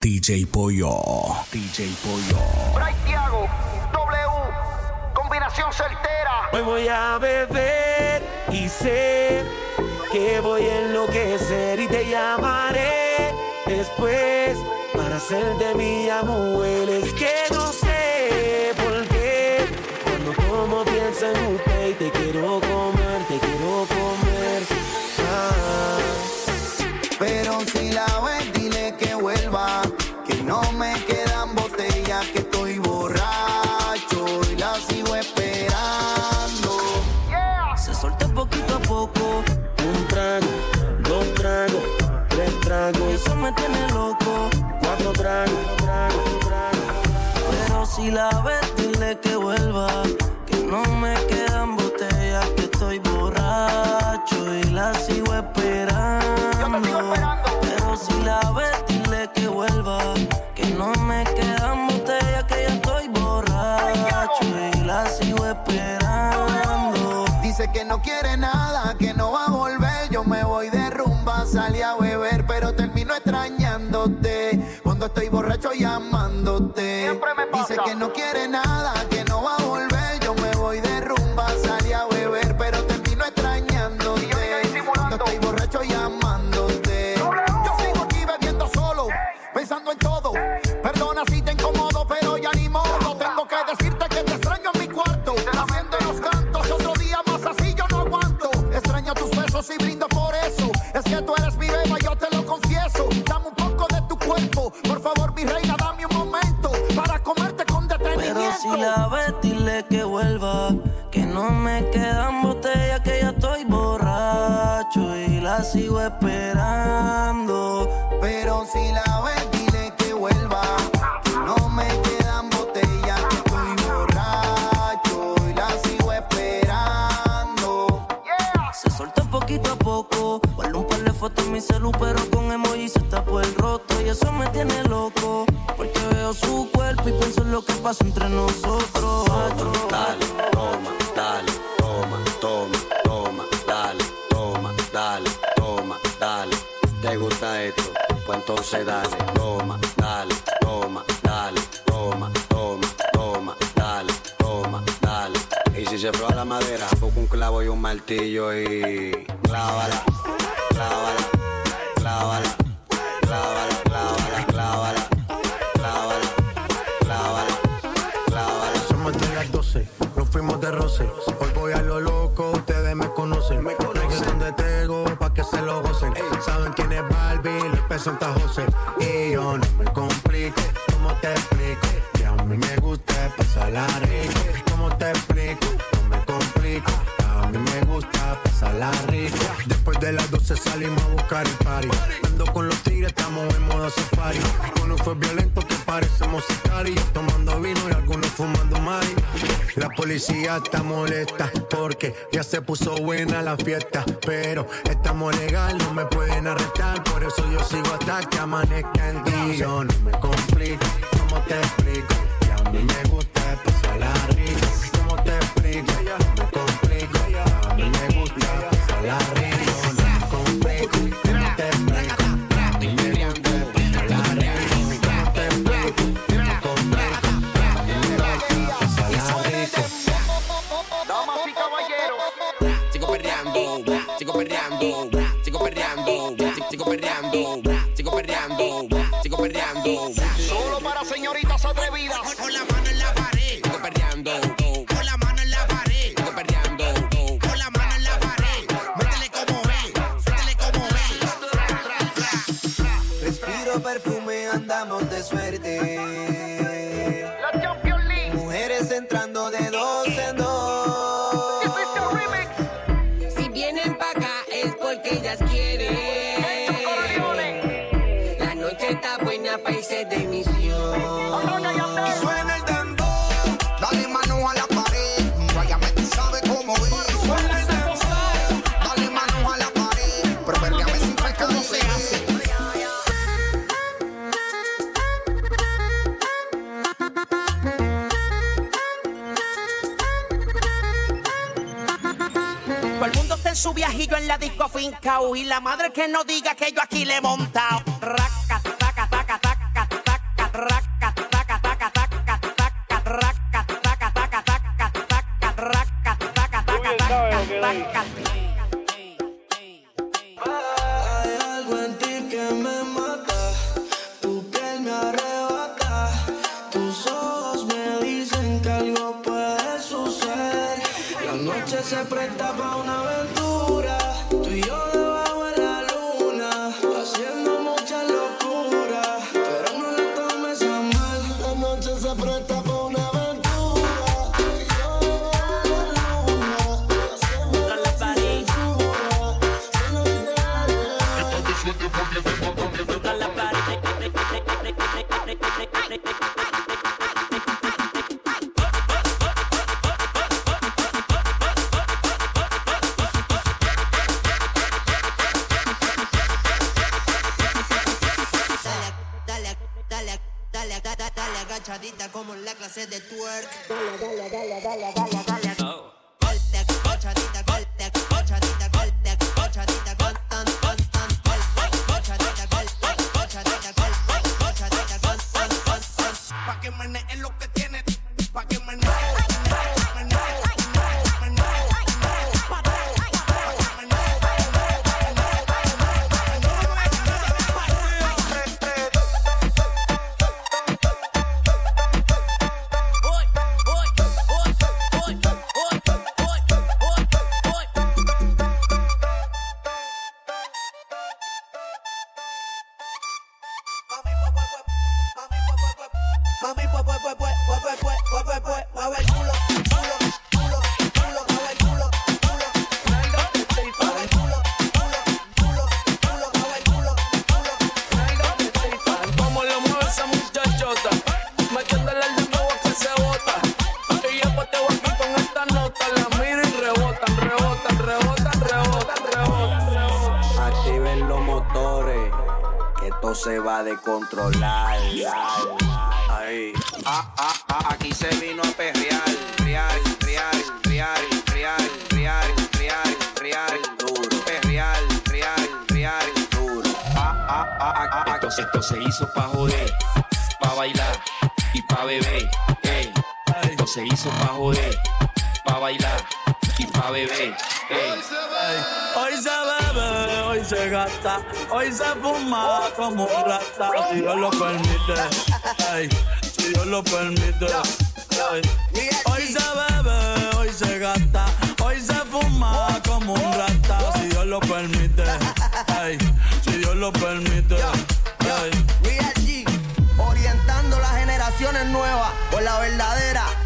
DJ Pollo. DJ Pollo. Bray Thiago, W, combinación certera. Hoy voy a beber y sé que voy a enloquecer y te llamaré después para hacer de mi amor. Es si la ves, dile que vuelva. Que no me quedan botellas, que estoy borracho y la sigo esperando. Pero si la ves, dile que vuelva. Que no me quedan botellas, que ya estoy borracho y la sigo esperando. Dice que no quiere nada, que no va a volver. Yo me voy de rumba, salí a beber, pero termino extrañándote. Cuando estoy borracho llamándote. Dice que no quiere nada, Guardo un par de fotos en mi celu, pero con emoji se tapó el roto. Y eso me tiene loco. Porque veo su cuerpo y pienso en lo que pasa entre nosotros. Dale, toma, dale, toma, toma, toma, dale, toma, dale, toma, dale. ¿Te gusta esto? Pues entonces dale, toma, dale, toma, dale, toma, toma, toma, dale, toma, dale. Y si se prueba la madera, voy un martillo y clávala, clávala, clávala. Policía está molesta porque ya se puso buena la fiesta. Pero estamos legal, no me pueden arrestar. Por eso yo sigo hasta que amanezca en ti. Yo no me complico, ¿cómo te explico? Que a mí me gusta perreando, sigo perreando, sigo perreando, sigo perreando, su viajillo en la disco fincao. Y la madre que no diga que yo aquí le he montado. Esto se hizo pa' joder, pa' bailar y pa' beber. Ey. Esto se hizo pa' joder, pa' bailar y pa' beber. Ey. Hoy se bebe, hoy se gasta, hoy se fuma como un rata. Si Dios lo permite, ey. si Dios lo permite. Ey. Hoy se bebe, hoy se gasta, hoy se fuma como un rata. Si Dios lo permite, si Dios lo permite. Real G, orientando las generaciones nuevas por la verdadera.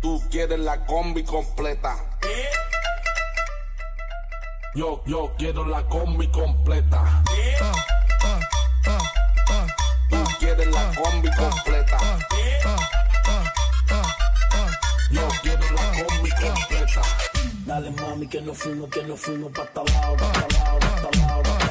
Tú quieres la combi completa. Yo, yo quiero la combi completa. Tú quieres la combi completa. Yo quiero la combi completa. Dale mami que nos fuimos, que nos fuimos para hasta pa' hasta abajo, pa' hasta abajo.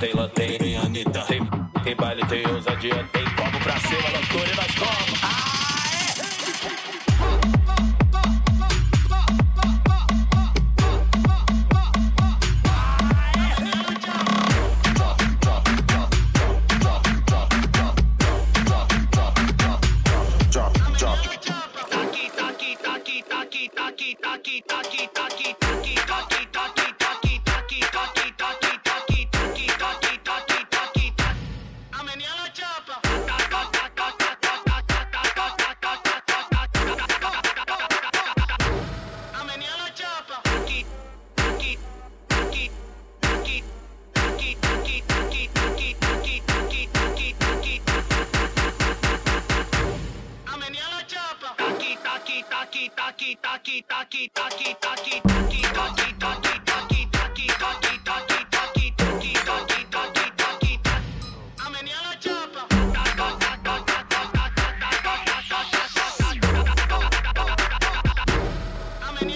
Tem lanterna, tem Anitta. Tem, tem baile, tem ousadia, tem copo pra cima, loucura e nós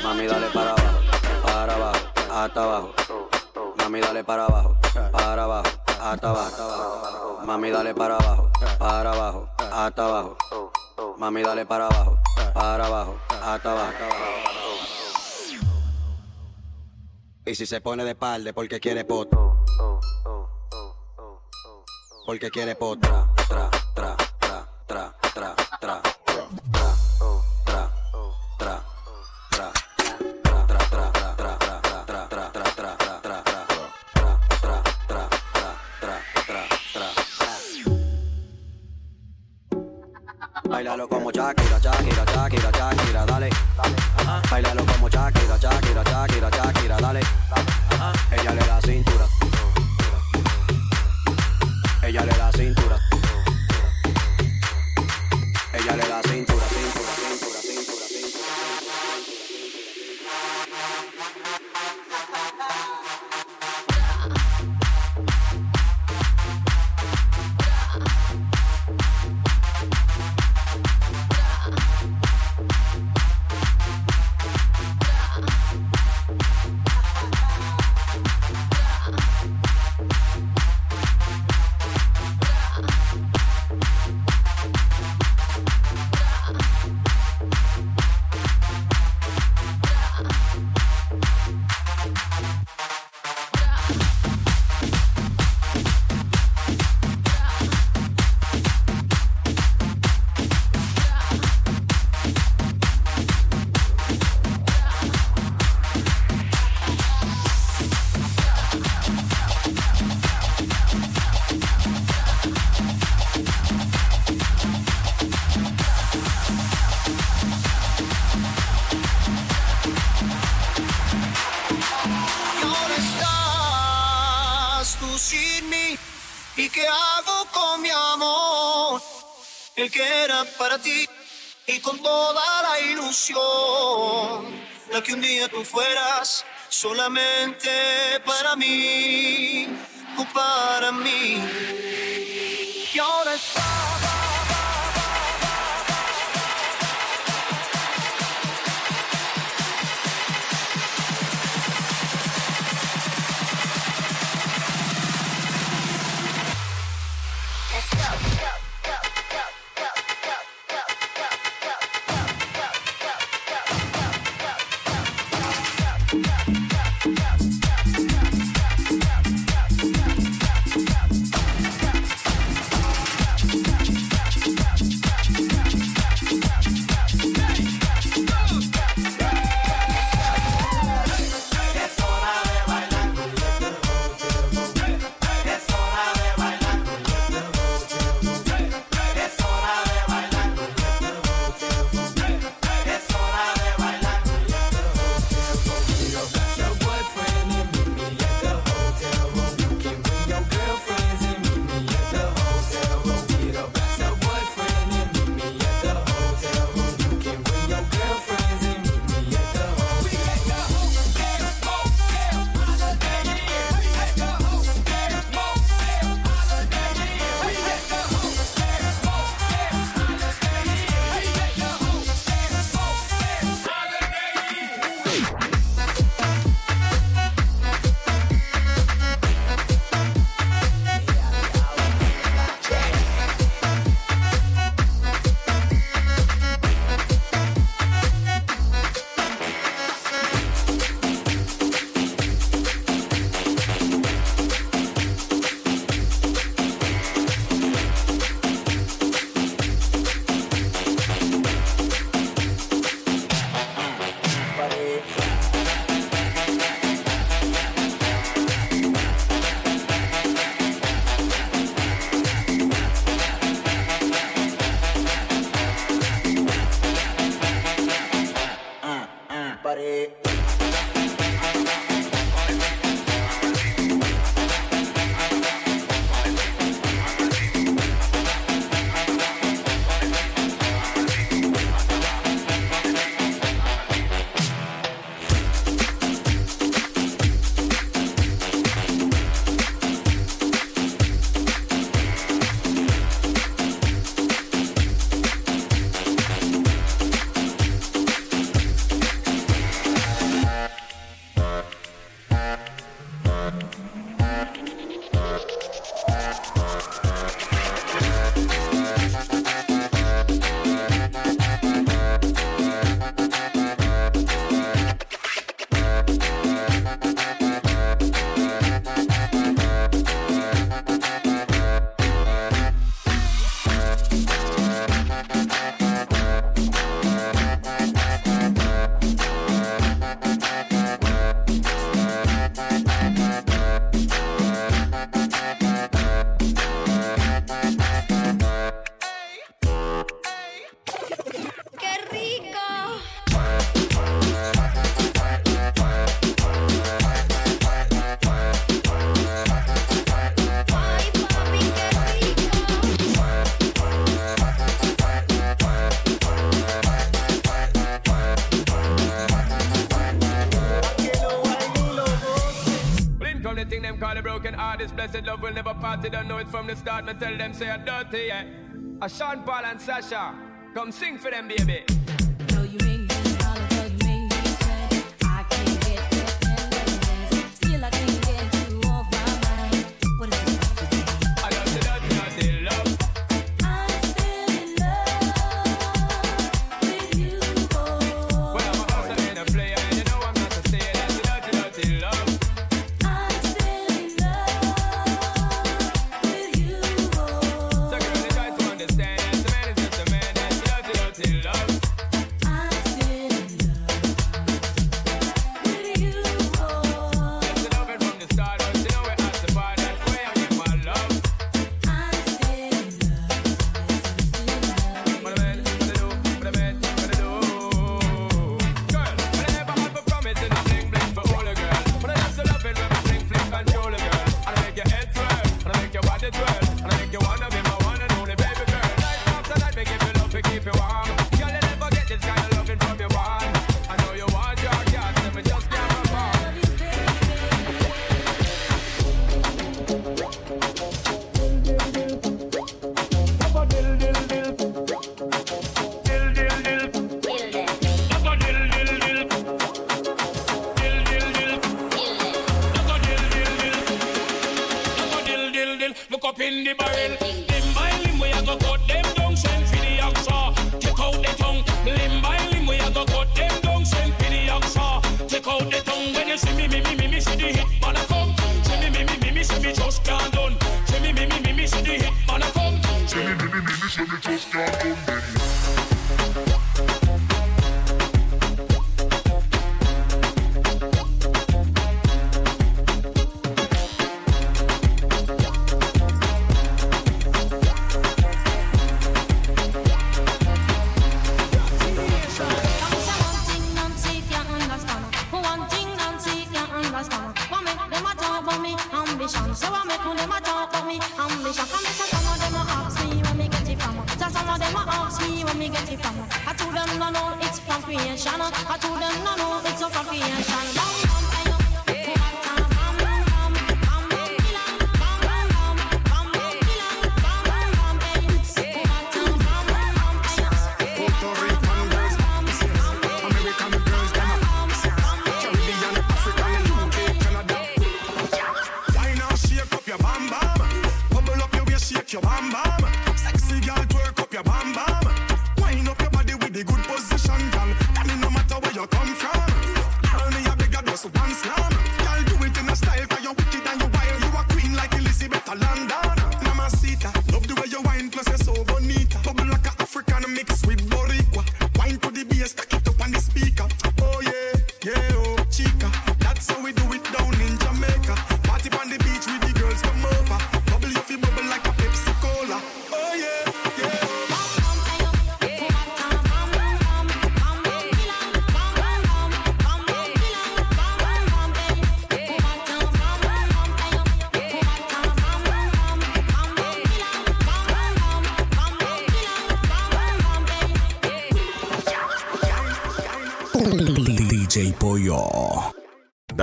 Mami, dale para abajo, para abajo, hasta abajo. Mami, dale para abajo, para abajo, hasta abajo. Mami, dale para abajo, para abajo, hasta abajo. Mami, dale para abajo, para abajo, hasta abajo. Y si se pone de espalda porque quiere poto. Porque quiere poto. Tra, Bailalo como Shakira, Shakira, Shakira, Shakira, dale. Bailalo como Shakira, Shakira, Shakira, Shakira, dale. Ella le da cintura. Ella le da cintura. Que un día tú fueras solamente para mí o para mí. broken heart, this blessed love will never part. it? don't know it from the start. Me tell them say I'm dirty, yeah. A Sean Paul and Sasha, come sing for them, baby. Stop